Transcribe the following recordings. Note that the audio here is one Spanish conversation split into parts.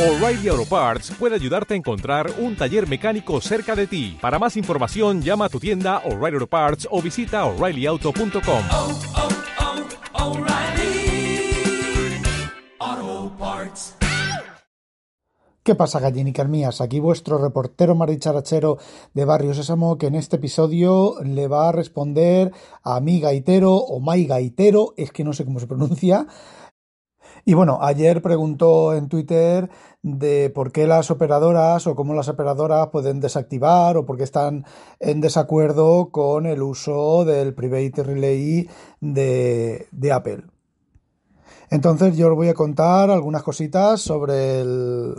O'Reilly Auto Parts puede ayudarte a encontrar un taller mecánico cerca de ti. Para más información, llama a tu tienda O'Reilly Auto Parts o visita oreillyauto.com. oh, oh, Parts. ¿Qué pasa, gallinicas mías? Aquí vuestro reportero maricharachero de Barrio Sésamo que en este episodio le va a responder a mi gaitero o my gaitero, es que no sé cómo se pronuncia. Y bueno, ayer preguntó en Twitter de por qué las operadoras o cómo las operadoras pueden desactivar o por qué están en desacuerdo con el uso del Private Relay de, de Apple. Entonces yo os voy a contar algunas cositas sobre el,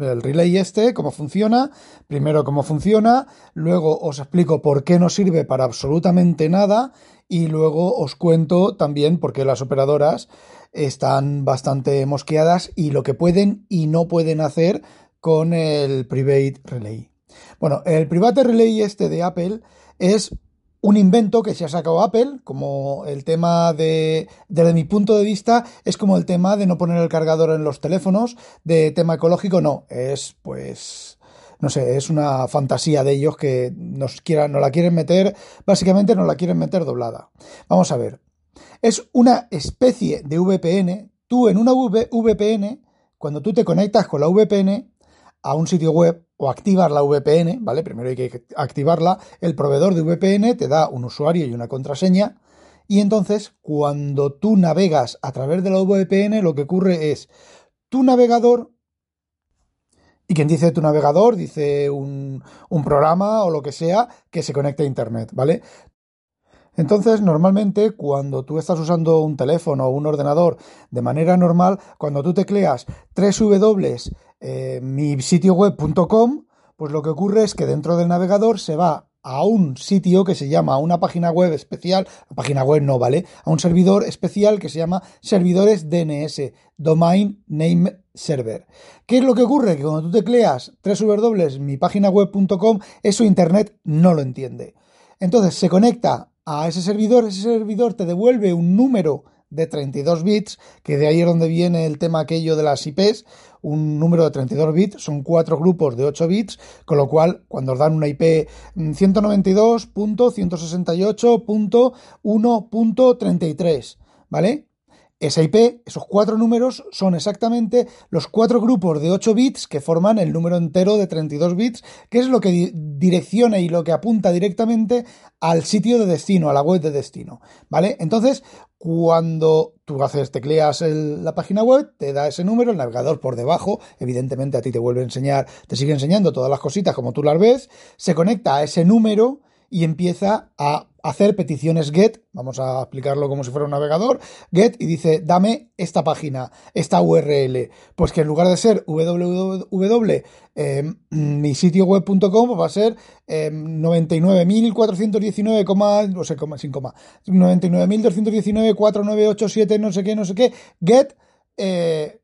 el, relay este, cómo funciona. Primero cómo funciona, luego os explico por qué no sirve para absolutamente nada y luego os cuento también por qué las operadoras están bastante mosqueadas y lo que pueden y no pueden hacer con el Private Relay. Bueno, el Private Relay este de Apple es un invento que se ha sacado Apple, como el tema de, desde mi punto de vista, es como el tema de no poner el cargador en los teléfonos, de tema ecológico, no, es pues, no sé, es una fantasía de ellos que nos, quieran, la quieren meter, básicamente nos la quieren meter doblada. Vamos a ver, es una especie de VPN, tú en una VPN, cuando tú te conectas con la VPN, a un sitio web o activar la VPN, ¿vale? Primero hay que activarla. El proveedor de VPN te da un usuario y una contraseña. Y entonces, cuando tú navegas a través de la VPN, lo que ocurre es tu navegador. Y quien dice tu navegador, dice un, un programa o lo que sea que se conecte a Internet, ¿vale? Entonces, normalmente, cuando tú estás usando un teléfono o un ordenador de manera normal, cuando tú tecleas www eh, pues lo que ocurre es que dentro del navegador se va a un sitio que se llama, una página web especial, página web no, ¿vale? A un servidor especial que se llama servidores DNS, Domain Name Server. ¿Qué es lo que ocurre? Que cuando tú tecleas www.mipáginaweb.com, eso Internet no lo entiende. Entonces se conecta a ese servidor, ese servidor te devuelve un número de 32 bits, que de ahí es donde viene el tema aquello de las IPs, un número de 32 bits, son cuatro grupos de 8 bits, con lo cual cuando os dan una IP 192.168.1.33, ¿vale? Esa IP, esos cuatro números, son exactamente los cuatro grupos de 8 bits que forman el número entero de 32 bits, que es lo que di direcciona y lo que apunta directamente al sitio de destino, a la web de destino, ¿vale? Entonces, cuando tú haces, tecleas el, la página web, te da ese número, el navegador por debajo, evidentemente a ti te vuelve a enseñar, te sigue enseñando todas las cositas como tú las ves, se conecta a ese número y empieza a hacer peticiones get, vamos a explicarlo como si fuera un navegador, get y dice, dame esta página, esta URL. Pues que en lugar de ser www, eh, mi sitio web.com va a ser eh, 99.419, no sé, sin coma, 99.219.4987, no sé qué, no sé qué, get eh,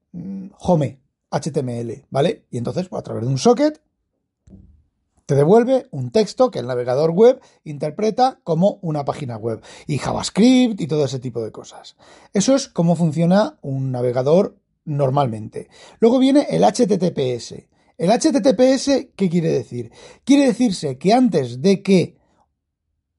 home, HTML, ¿vale? Y entonces, pues, a través de un socket, te devuelve un texto que el navegador web interpreta como una página web y JavaScript y todo ese tipo de cosas. Eso es cómo funciona un navegador normalmente. Luego viene el HTTPS. El HTTPS, ¿qué quiere decir? Quiere decirse que antes de que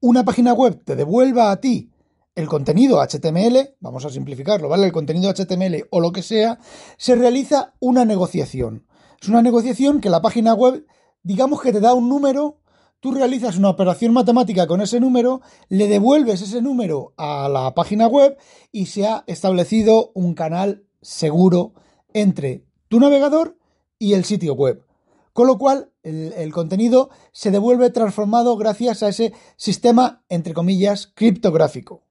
una página web te devuelva a ti el contenido HTML, vamos a simplificarlo, ¿vale? El contenido HTML o lo que sea, se realiza una negociación. Es una negociación que la página web digamos que te da un número, tú realizas una operación matemática con ese número, le devuelves ese número a la página web y se ha establecido un canal seguro entre tu navegador y el sitio web. Con lo cual, el, contenido se devuelve transformado gracias a ese sistema, entre comillas, criptográfico.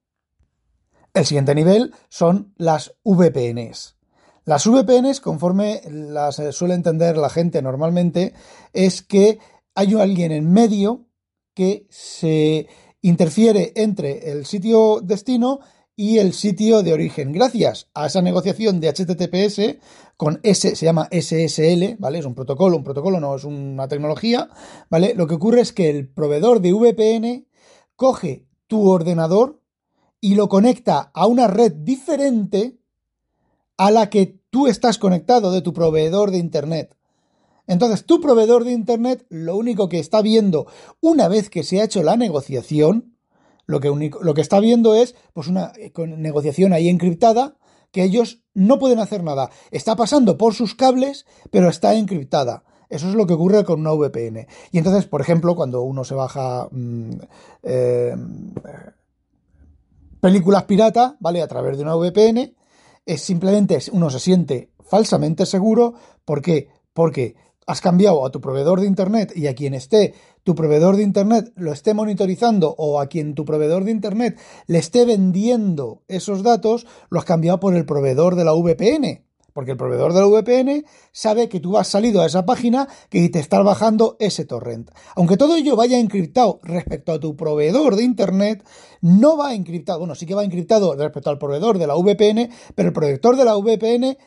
El siguiente nivel son las VPNs. Las VPNs, conforme las suele entender la gente normalmente, es que hay alguien en medio que se interfiere entre el sitio destino y el sitio de origen. Gracias a esa negociación de HTTPS con S, se llama SSL, ¿vale? Es un protocolo, un protocolo no es una tecnología, ¿vale? Lo que ocurre es que el proveedor de VPN coge tu ordenador y lo conecta a una red diferente a la que tú estás conectado de tu proveedor de Internet. Entonces, tu proveedor de Internet lo único que está viendo una vez que se ha hecho la negociación, lo que, lo que está viendo es pues una eh, negociación ahí encriptada que ellos no pueden hacer nada. Está pasando por sus cables, pero está encriptada. Eso es lo que ocurre con una VPN. Y entonces, por ejemplo, cuando uno se baja mm, eh, películas pirata, ¿vale? A través de una VPN, es simplemente uno se siente falsamente seguro. ¿Por qué? Porque has cambiado a tu proveedor de Internet y a quien esté tu proveedor de Internet lo esté monitorizando o a quien tu proveedor de Internet le esté vendiendo esos datos, lo has cambiado por el proveedor de la VPN. Porque el proveedor de la VPN sabe que tú has salido a esa página que te está bajando ese torrent. Aunque todo ello vaya encriptado respecto a tu proveedor de Internet, no va encriptado. Bueno, sí que va encriptado respecto al proveedor de la VPN, pero el proveedor de la VPN,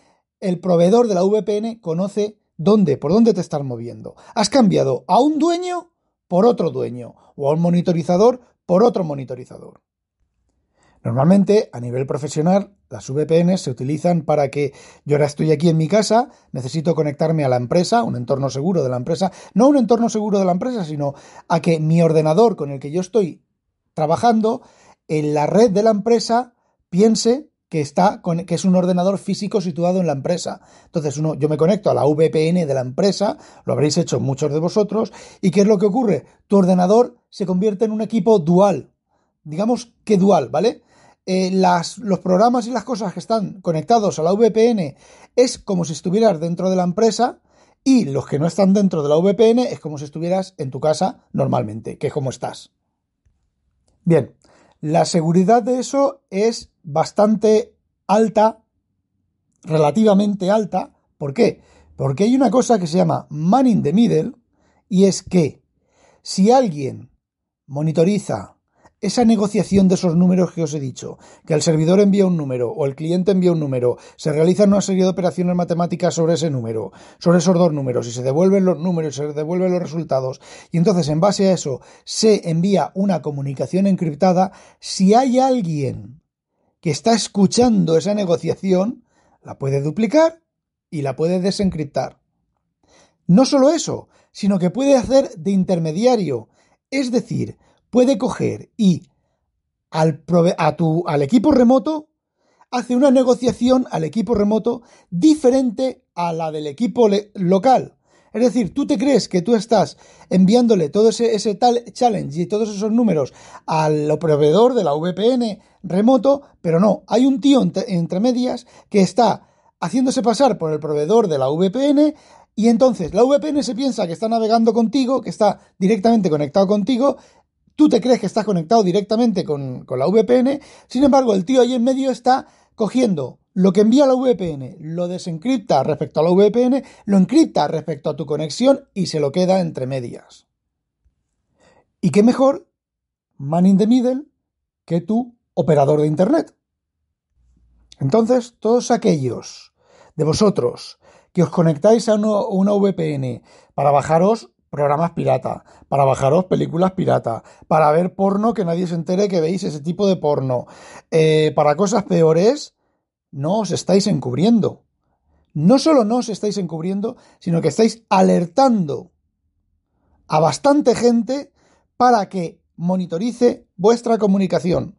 el proveedor de la VPN conoce dónde, por dónde te estás moviendo. Has cambiado a un dueño por otro dueño o a un monitorizador por otro monitorizador. Normalmente, a nivel profesional, las VPN se utilizan para que yo ahora estoy aquí en mi casa, necesito conectarme a la empresa, un entorno seguro de la empresa, no un entorno seguro de la empresa, sino a que mi ordenador con el que yo estoy trabajando en la red de la empresa piense que está que es un ordenador físico situado en la empresa. Entonces, uno, yo me conecto a la VPN de la empresa, lo habréis hecho muchos de vosotros, y ¿qué es lo que ocurre? Tu ordenador se convierte en un equipo dual. Digamos que dual, ¿vale? Eh, los programas y las cosas que están conectados a la VPN es como si estuvieras dentro de la empresa y los que no están dentro de la VPN es como si estuvieras en tu casa normalmente, que es como estás. Bien, la seguridad de eso es bastante alta, relativamente alta. ¿Por qué? Porque hay una cosa que se llama man in the middle y es que si alguien monitoriza esa negociación de esos números que os he dicho, que el servidor envía un número o el cliente envía un número, se realizan una serie de operaciones matemáticas sobre ese número, sobre esos dos números, y se devuelven los números, se devuelven los resultados, y entonces en base a eso se envía una comunicación encriptada, si hay alguien que está escuchando esa negociación, la puede duplicar y la puede desencriptar. No solo eso, sino que puede hacer de intermediario, es decir, puede coger y al, al equipo remoto hace una negociación al equipo remoto diferente a la del equipo local. Es decir, tú te crees que tú estás enviándole todo ese, ese tal challenge y todos esos números al proveedor de la VPN remoto, pero no, hay un tío entre medias que está haciéndose pasar por el proveedor de la VPN y entonces la VPN se piensa que está navegando contigo, que está directamente conectado contigo Tú te crees que estás conectado directamente con, la VPN, sin embargo, el tío ahí en medio está cogiendo lo que envía la VPN, lo desencripta respecto a la VPN, lo encripta respecto a tu conexión y se lo queda entre medias. ¿Y qué mejor, man in the middle, que tu operador de Internet? Entonces, todos aquellos de vosotros que os conectáis a una VPN para bajaros programas pirata, para bajaros películas pirata, para ver porno que nadie se entere que veis ese tipo de porno, eh, para cosas peores, no os estáis encubriendo. No solo no os estáis encubriendo, sino que estáis alertando a bastante gente para que monitorice vuestra comunicación.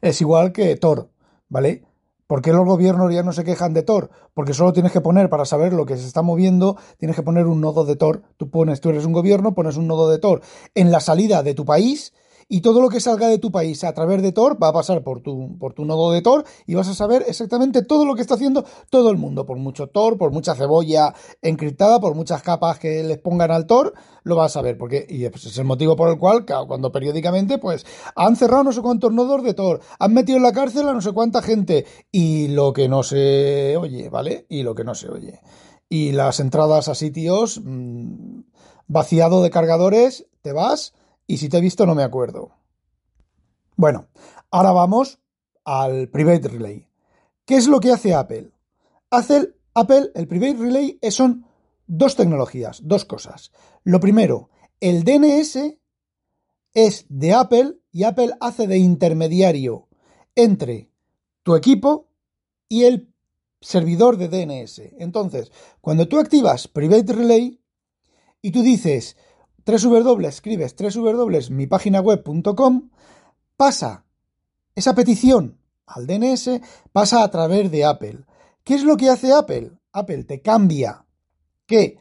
Es igual que Tor, ¿vale? ¿Por qué los gobiernos ya no se quejan de Tor? Porque solo tienes que poner, para saber lo que se está moviendo, tienes que poner un nodo de Tor. Tú pones, tú eres un gobierno, pones un nodo de Tor en la salida de tu país y todo lo que salga de tu país a través de Tor va a pasar por tu, por tu nodo de Tor y vas a saber exactamente todo lo que está haciendo todo el mundo. Por mucho Tor, por mucha cebolla encriptada, por muchas capas que les pongan al Tor, lo vas a saber. Porque, y es el motivo por el cual, cuando periódicamente, pues, han cerrado no sé cuántos nodos de Tor, han metido en la cárcel a no sé cuánta gente y lo que no se oye, ¿vale? Y lo que no se oye. Y las entradas a sitios mmm, vaciado de cargadores, te vas y si te he visto no me acuerdo. Bueno, ahora vamos al Private Relay. ¿Qué es lo que hace Apple? Hace Apple, el Private Relay son dos tecnologías, dos cosas. Lo primero, el DNS es de Apple y Apple hace de intermediario entre tu equipo y el servidor de DNS. Entonces, cuando tú activas Private Relay y tú dices www, escribes www.mipáginaweb.com, pasa esa petición al DNS, pasa a través de Apple. ¿Qué es lo que hace Apple? Apple te cambia que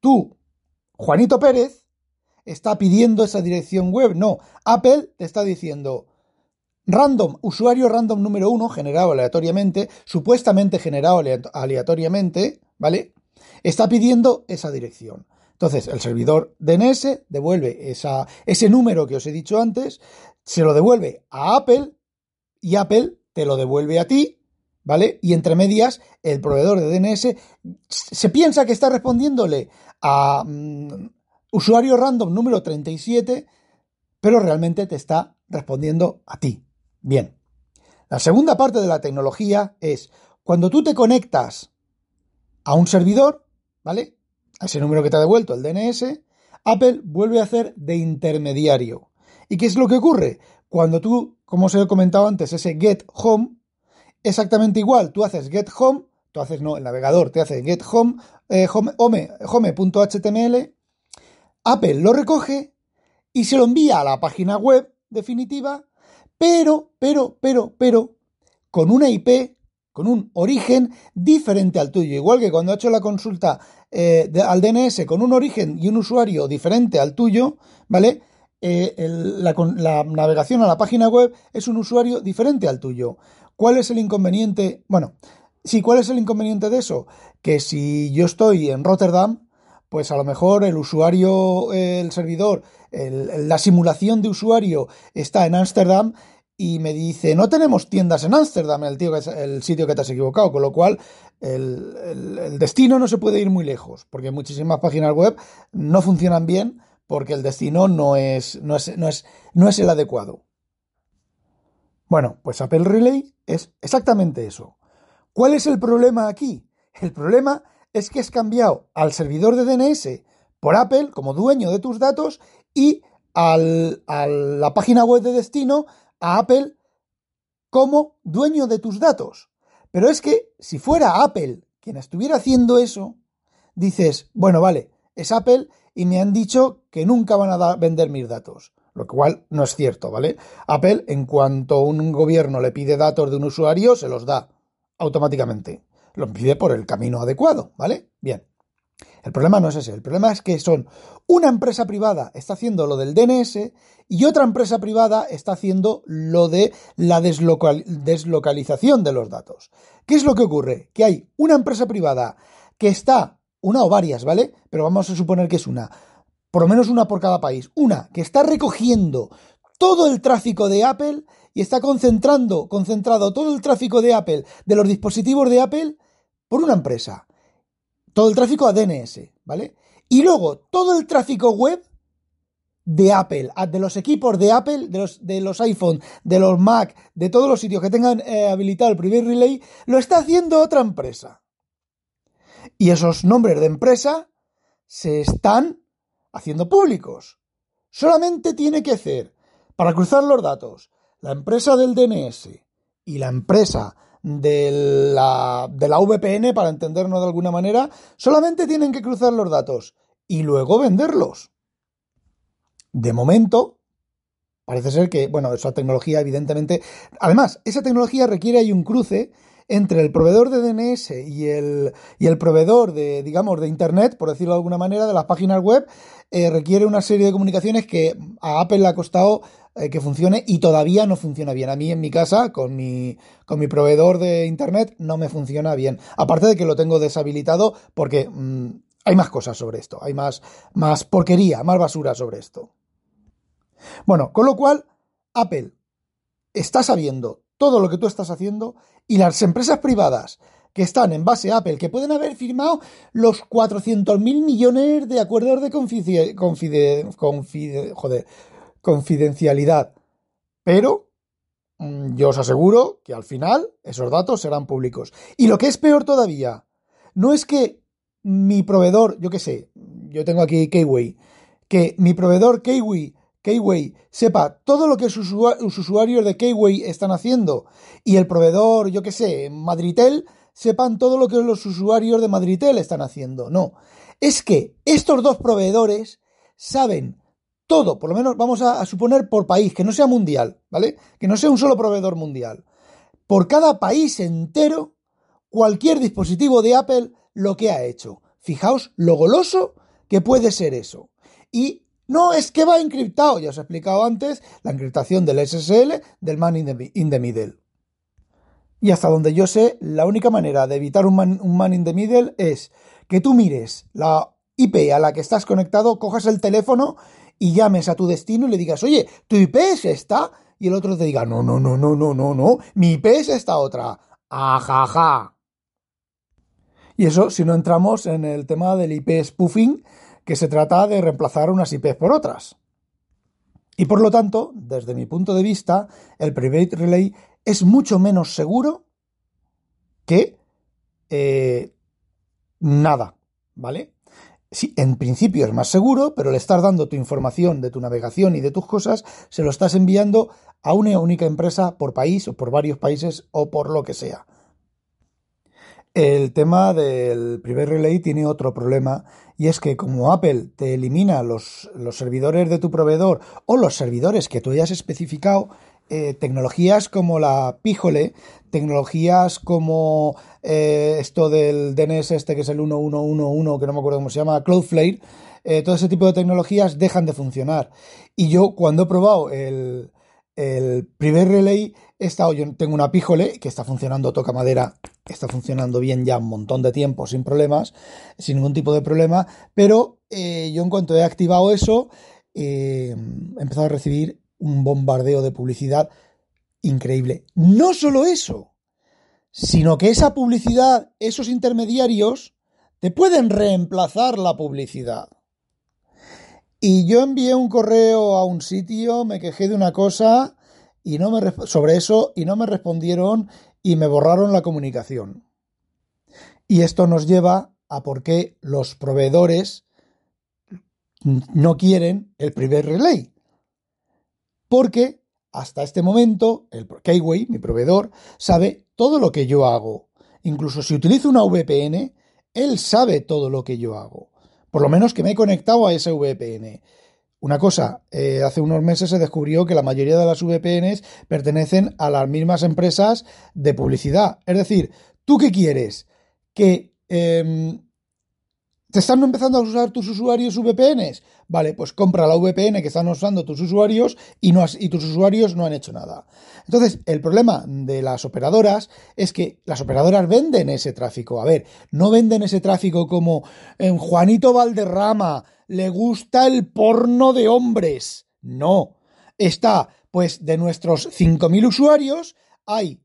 tú, Juanito Pérez, está pidiendo esa dirección web. No, Apple te está diciendo random, usuario random número uno, generado aleatoriamente, supuestamente generado aleatoriamente, ¿vale? Está pidiendo esa dirección. Entonces, el servidor DNS devuelve ese número que os he dicho antes, se lo devuelve a Apple y Apple te lo devuelve a ti, ¿vale? Y entre medias, el proveedor de DNS se piensa que está respondiéndole a mm, usuario random número 37, pero realmente te está respondiendo a ti. Bien. La segunda parte de la tecnología es cuando tú te conectas a un servidor, ¿vale? Ese número que te ha devuelto el DNS, Apple vuelve a hacer de intermediario. ¿Y qué es lo que ocurre? Cuando tú, como os he comentado antes, ese get home, exactamente igual, tú haces get home, tú haces, no, el navegador te hace get home, eh, home, home.html, Apple lo recoge y se lo envía a la página web definitiva, pero, pero, pero, pero, con una IP con un origen diferente al tuyo. Igual que cuando ha hecho la consulta eh, al DNS con un origen y un usuario diferente al tuyo, ¿vale? Eh, la, la, navegación a la página web es un usuario diferente al tuyo. ¿Cuál es el inconveniente? Bueno, sí, ¿cuál es el inconveniente de eso? Que si yo estoy en Rotterdam, pues a lo mejor el usuario, el servidor, la simulación de usuario está en Ámsterdam y me dice, no tenemos tiendas en Ámsterdam, el, tío el sitio que te has equivocado, con lo cual el, destino no se puede ir muy lejos, porque muchísimas páginas web no funcionan bien porque el destino no es, no es, no es, no es el adecuado. Bueno, pues Apple Relay es exactamente eso. ¿Cuál es el problema aquí? El problema es que has cambiado al servidor de DNS por Apple como dueño de tus datos y al, a la página web de destino a Apple como dueño de tus datos. Pero es que si fuera Apple quien estuviera haciendo eso, dices, bueno, vale, es Apple y me han dicho que nunca van a vender mis datos. Lo cual no es cierto, ¿vale? Apple, en cuanto un gobierno le pide datos de un usuario, se los da automáticamente. Lo pide por el camino adecuado, ¿vale? Bien. El problema no es ese, el problema es que son una empresa privada está haciendo lo del DNS y otra empresa privada está haciendo lo de la deslocalización de los datos. ¿Qué es lo que ocurre? Que hay una empresa privada que está, una o varias, ¿vale? Pero vamos a suponer que es una, por lo menos una por cada país, una que está recogiendo todo el tráfico de Apple y está concentrando, concentrado todo el tráfico de Apple, de los dispositivos de Apple, por una empresa todo el tráfico a DNS, ¿vale? Y luego todo el tráfico web de Apple, de los equipos de Apple, de los, de los iPhone, de los Mac, de todos los sitios que tengan eh, habilitado el Private Relay, lo está haciendo otra empresa. Y esos nombres de empresa se están haciendo públicos. Solamente tiene que hacer, para cruzar los datos, la empresa del DNS y la empresa de la, de la VPN, para entendernos de alguna manera, solamente tienen que cruzar los datos y luego venderlos. De momento, parece ser que, bueno, esa tecnología evidentemente... Además, esa tecnología requiere un cruce entre el proveedor de DNS y el, y el proveedor de, digamos, de Internet, por decirlo de alguna manera, de las páginas web, eh, requiere una serie de comunicaciones que a Apple le ha costado eh, que funcione y todavía no funciona bien. A mí en mi casa, con mi, con mi proveedor de Internet, no me funciona bien. Aparte de que lo tengo deshabilitado porque mm, hay más cosas sobre esto, hay más, más porquería, más basura sobre esto. Bueno, con lo cual, Apple está sabiendo todo lo que tú estás haciendo y las empresas privadas que están en base a Apple, que pueden haber firmado los 400 mil millones de acuerdos de confide, joder, confidencialidad. Pero mm, yo os aseguro que al final esos datos serán públicos. Y lo que es peor todavía, no es que mi proveedor, yo qué sé, yo tengo aquí Keyway, que mi proveedor Keyway, Keyway sepa todo lo que sus, usuarios de Keyway están haciendo y el proveedor, yo qué sé, Madritel, sepan todo lo que los usuarios de Madritel están haciendo. No, es que estos dos proveedores saben todo, por lo menos vamos a, a, suponer por país, que no sea mundial, ¿vale? Que no sea un solo proveedor mundial. Por cada país entero, cualquier dispositivo de Apple lo que ha hecho. Fijaos lo goloso que puede ser eso. Y no es que va encriptado, ya os he explicado antes, la encriptación del SSL del man in the, middle. Y hasta donde yo sé, la única manera de evitar un man, un man in the middle es que tú mires la IP a la que estás conectado, cojas el teléfono y llames a tu destino y le digas, oye, tu IP es esta. Y el otro te diga, no, no, no, no, no, no, no, mi IP es esta otra. Ajaja. Y eso si no entramos en el tema del IP spoofing, que se trata de reemplazar unas IPs por otras. Y por lo tanto, desde mi punto de vista, el Private Relay es mucho menos seguro que eh, nada, ¿vale? Sí, en principio es más seguro, pero le estás dando tu información de tu navegación y de tus cosas, se lo estás enviando a una única empresa por país o por varios países o por lo que sea. El tema del primer relay tiene otro problema y es que como Apple te elimina los, los servidores de tu proveedor o los servidores que tú hayas especificado, eh, tecnologías como la Píjole, tecnologías como eh, esto del DNS este que es el 1111, que no me acuerdo cómo se llama, Cloudflare, eh, todo ese tipo de tecnologías dejan de funcionar. Y yo cuando he probado el, el primer relay he estado, yo tengo una Píjole que está funcionando toca madera, está funcionando bien ya un montón de tiempo sin problemas, sin ningún tipo de problema, pero eh, yo en cuanto he activado eso, eh, he empezado a recibir un bombardeo de publicidad increíble. No solo eso, sino que esa publicidad, esos intermediarios, te pueden reemplazar la publicidad. Y yo envié un correo a un sitio, me quejé de una cosa y no me sobre eso y no me respondieron y me borraron la comunicación. Y esto nos lleva a por qué los proveedores no quieren el primer relay. Porque hasta este momento el Keyway, mi proveedor, sabe todo lo que yo hago. Incluso si utilizo una VPN, él sabe todo lo que yo hago. Por lo menos que me he conectado a ese VPN. Una cosa, eh, hace unos meses se descubrió que la mayoría de las VPNs pertenecen a las mismas empresas de publicidad. Es decir, ¿tú qué quieres? Que eh, te están empezando a usar tus usuarios VPNs. Vale, pues compra la VPN que están usando tus usuarios y, no has, y tus usuarios no han hecho nada. Entonces, el problema de las operadoras es que las operadoras venden ese tráfico. A ver, no venden ese tráfico como en Juanito Valderrama le gusta el porno de hombres. No. Está, pues, de nuestros 5.000 usuarios, hay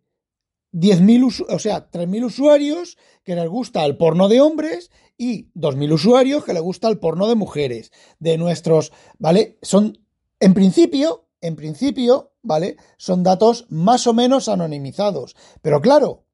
10.000, o sea, 3.000 usuarios que les gusta el porno de hombres y 2.000 usuarios que les gusta el porno de mujeres. De nuestros, ¿vale? Son, en principio, en principio, ¿vale? Son datos más o menos anonimizados. Pero claro,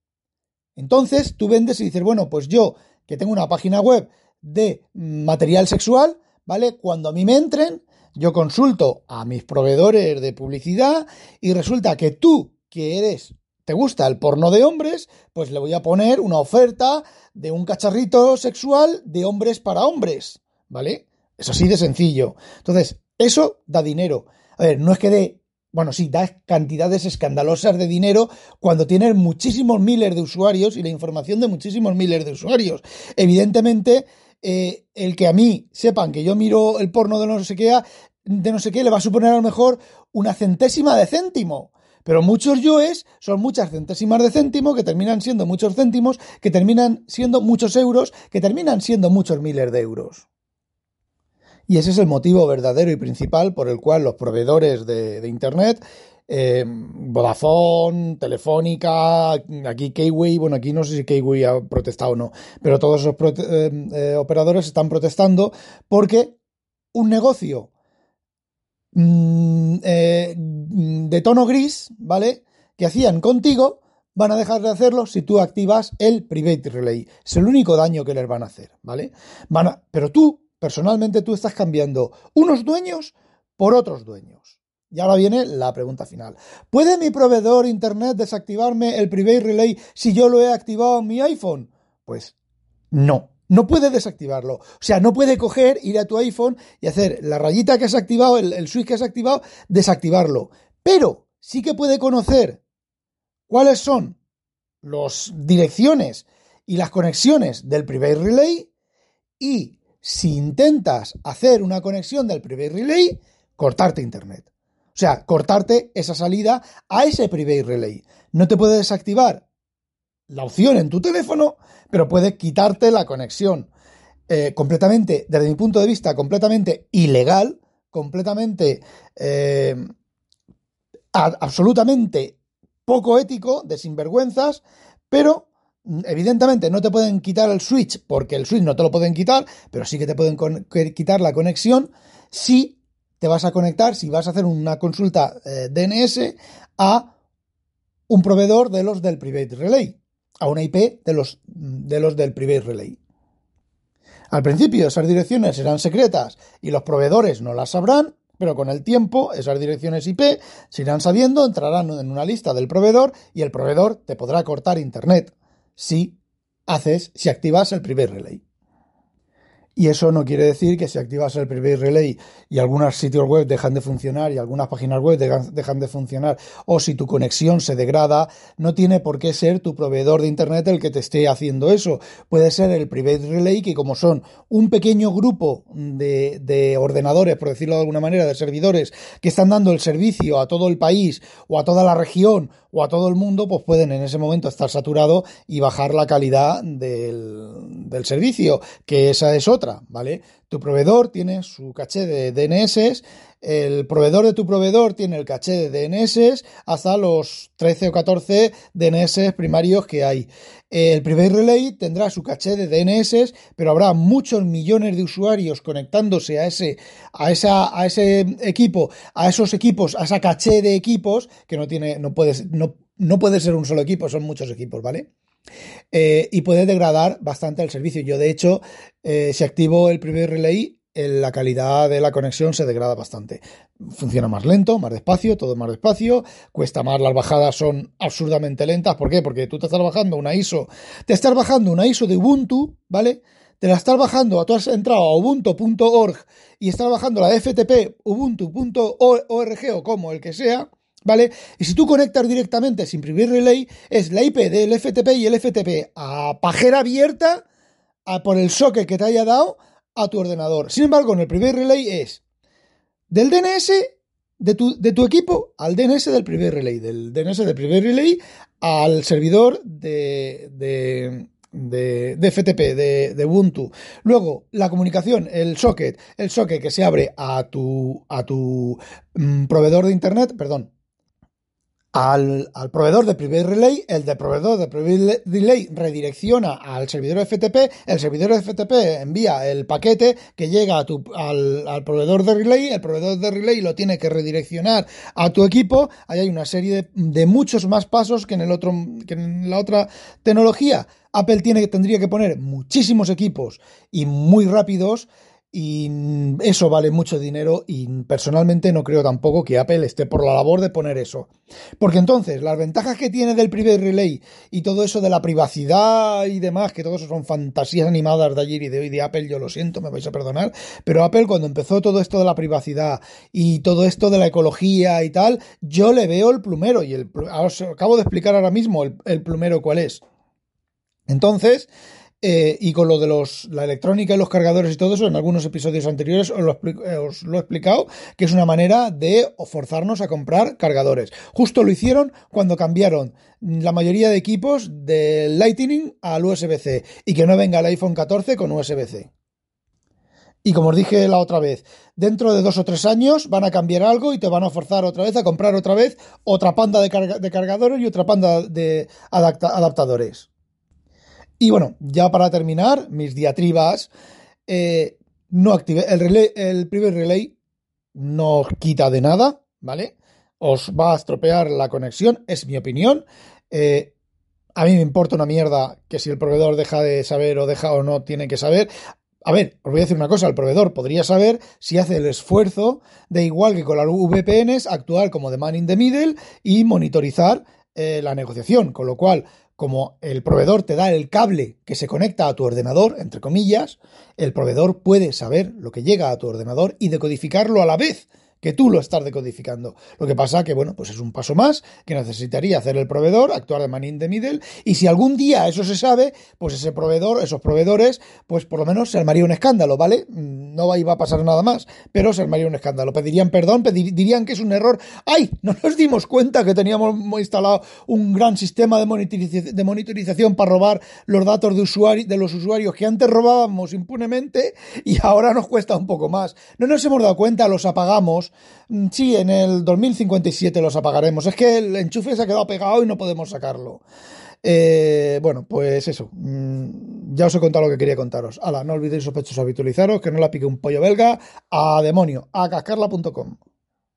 entonces tú vendes y dices, bueno, pues yo que tengo una página web de material sexual, ¿vale? Cuando a mí me entren, yo consulto a mis proveedores de publicidad y resulta que tú, que eres, te gusta el porno de hombres, pues le voy a poner una oferta de un cacharrito sexual de hombres para hombres, ¿vale? Es así de sencillo. Entonces, eso da dinero. A ver, no es que dé bueno, sí, da cantidades escandalosas de dinero cuando tienes muchísimos miles de usuarios y la información de muchísimos miles de usuarios. Evidentemente, eh, el que a mí sepan que yo miro el porno de no sé qué, de no sé qué, le va a suponer a lo mejor una centésima de céntimo. Pero muchos yoes son muchas centésimas de céntimo que terminan siendo muchos céntimos, que terminan siendo muchos euros, que terminan siendo muchos miles de euros. Y ese es el motivo verdadero y principal por el cual los proveedores de, de Internet eh, Vodafone, Telefónica, aquí Keyway, bueno, aquí no sé si Keyway ha protestado o no, pero todos esos eh, eh, operadores están protestando porque un negocio mm, eh, de tono gris, ¿vale? Que hacían contigo, van a dejar de hacerlo si tú activas el Private Relay. Es el único daño que les van a hacer, ¿vale? Pero tú, personalmente, tú estás cambiando unos dueños por otros dueños. Y ahora viene la pregunta final. ¿Puede mi proveedor internet desactivarme el Private Relay si yo lo he activado en mi iPhone? Pues no. No puede desactivarlo. O sea, no puede coger, ir a tu iPhone y hacer la rayita que has activado, el, el switch que has activado, desactivarlo. Pero sí que puede conocer cuáles son las direcciones y las conexiones del Private Relay y si intentas hacer una conexión del Private Relay, cortarte internet. O sea, cortarte esa salida a ese Private Relay. No te puede desactivar la opción en tu teléfono, pero puede quitarte la conexión eh, completamente, desde mi punto de vista, completamente ilegal, completamente, eh, absolutamente poco ético, de sinvergüenzas, pero mm, evidentemente no te pueden quitar el switch porque el switch no te lo pueden quitar, pero sí que te pueden quitar la conexión si te vas a conectar, si vas a hacer una consulta eh, DNS a un proveedor de los del Private Relay a una IP de los, de los del Private Relay. Al principio esas direcciones serán secretas y los proveedores no las sabrán, pero con el tiempo esas direcciones IP se irán sabiendo, entrarán en una lista del proveedor y el proveedor te podrá cortar Internet si haces, si activas el Private Relay. Y eso no quiere decir que si activas el Private Relay y algunos sitios web dejan de funcionar y algunas páginas web dejan de funcionar o si tu conexión se degrada, no tiene por qué ser tu proveedor de Internet el que te esté haciendo eso. Puede ser el Private Relay que como son un pequeño grupo de, de ordenadores, por decirlo de alguna manera, de servidores que están dando el servicio a todo el país o a toda la región o a todo el mundo, pues pueden en ese momento estar saturados y bajar la calidad del, del servicio, que esa es otra, ¿vale? Tu proveedor tiene su caché de DNS, el proveedor de tu proveedor tiene el caché de DNS hasta los 13 o 14 DNS primarios que hay. El Private Relay tendrá su caché de DNS, pero habrá muchos millones de usuarios conectándose a ese, a esa, a ese equipo, a esos equipos, a esa caché de equipos que no tiene, no puede, no, no puede ser un solo equipo, son muchos equipos, ¿vale? Eh, y puede degradar bastante el servicio. Yo, de hecho, eh, si activo el primer relay, la calidad de la conexión se degrada bastante. Funciona más lento, más despacio, todo más despacio, cuesta más, las bajadas son absurdamente lentas. ¿Por qué? Porque tú te estás bajando una ISO, te estás bajando una ISO de Ubuntu, ¿vale? Te la estás bajando, tú has entrado a ubuntu.org y estás bajando la FTP ubuntu.org o como el que sea, ¿Vale? Y si tú conectas directamente sin primer relay, es la IP del FTP y el FTP a pajera abierta a por el socket que te haya dado a tu ordenador. Sin embargo, en el primer relay es del DNS de tu, de tu equipo al DNS del primer relay, del DNS del primer relay al servidor de, de, de, FTP, de, de, Ubuntu. Luego, la comunicación, el socket, el socket que se abre a tu, a tu mm, proveedor de Internet, perdón, al, proveedor de Private Relay, el de proveedor de Private Relay redirecciona al servidor FTP, el servidor FTP envía el paquete que llega a tu, al, proveedor de Relay, el proveedor de Relay lo tiene que redireccionar a tu equipo, ahí hay una serie de, muchos más pasos que en, el otro, que en la otra tecnología. Apple tiene, tendría que poner muchísimos equipos y muy rápidos y eso vale mucho dinero y personalmente no creo tampoco que Apple esté por la labor de poner eso. Porque entonces, las ventajas que tiene del Private Relay y todo eso de la privacidad y demás, que todo eso son fantasías animadas de ayer y de hoy de Apple, yo lo siento, me vais a perdonar, pero Apple cuando empezó todo esto de la privacidad y todo esto de la ecología y tal, yo le veo el plumero y el, os acabo de explicar ahora mismo el, el plumero cuál es. Entonces, eh, y con lo de los, la electrónica y los cargadores y todo eso, en algunos episodios anteriores os lo, eh, os lo, he explicado, que es una manera de forzarnos a comprar cargadores. Justo lo hicieron cuando cambiaron la mayoría de equipos del Lightning al USB-C y que no venga el iPhone 14 con USB-C. Y como os dije la otra vez, dentro de dos o tres años van a cambiar algo y te van a forzar otra vez a comprar otra vez otra panda de cargadores y otra panda de adaptadores. Y bueno, ya para terminar, mis diatribas, eh, no active el, relay, el primer relay no os quita de nada, ¿vale? Os va a estropear la conexión, es mi opinión. Eh, a mí me importa una mierda que si el proveedor deja de saber o deja o no tiene que saber. A ver, os voy a decir una cosa, el proveedor podría saber si hace el esfuerzo de igual que con las VPNs, actuar como de man in the middle y monitorizar eh, la negociación, con lo cual como el proveedor te da el cable que se conecta a tu ordenador, entre comillas, el proveedor puede saber lo que llega a tu ordenador y decodificarlo a la vez que tú lo estás decodificando. Lo que pasa que, bueno, pues es un paso más que necesitaría hacer el proveedor, actuar de man in the middle, y si algún día eso se sabe, pues ese proveedor, esos proveedores, pues por lo menos se armaría un escándalo, ¿vale? No iba a pasar nada más, pero se armaría un escándalo. Pedirían perdón, dirían que es un error. ¡Ay! No nos dimos cuenta que teníamos instalado un gran sistema de monitorización para robar los datos de, usuario, de los usuarios que antes robábamos impunemente y ahora nos cuesta un poco más. No nos hemos dado cuenta, los apagamos Mm, sí, en el 2057 los apagaremos. Es que el enchufe se ha quedado pegado y no podemos sacarlo. Eh, bueno, pues eso. Mm, ya os he contado lo que quería contaros. Hala, no olvidéis sospechosos habitualizaros, que no la pique un pollo belga. A demonio, a cascarla.com.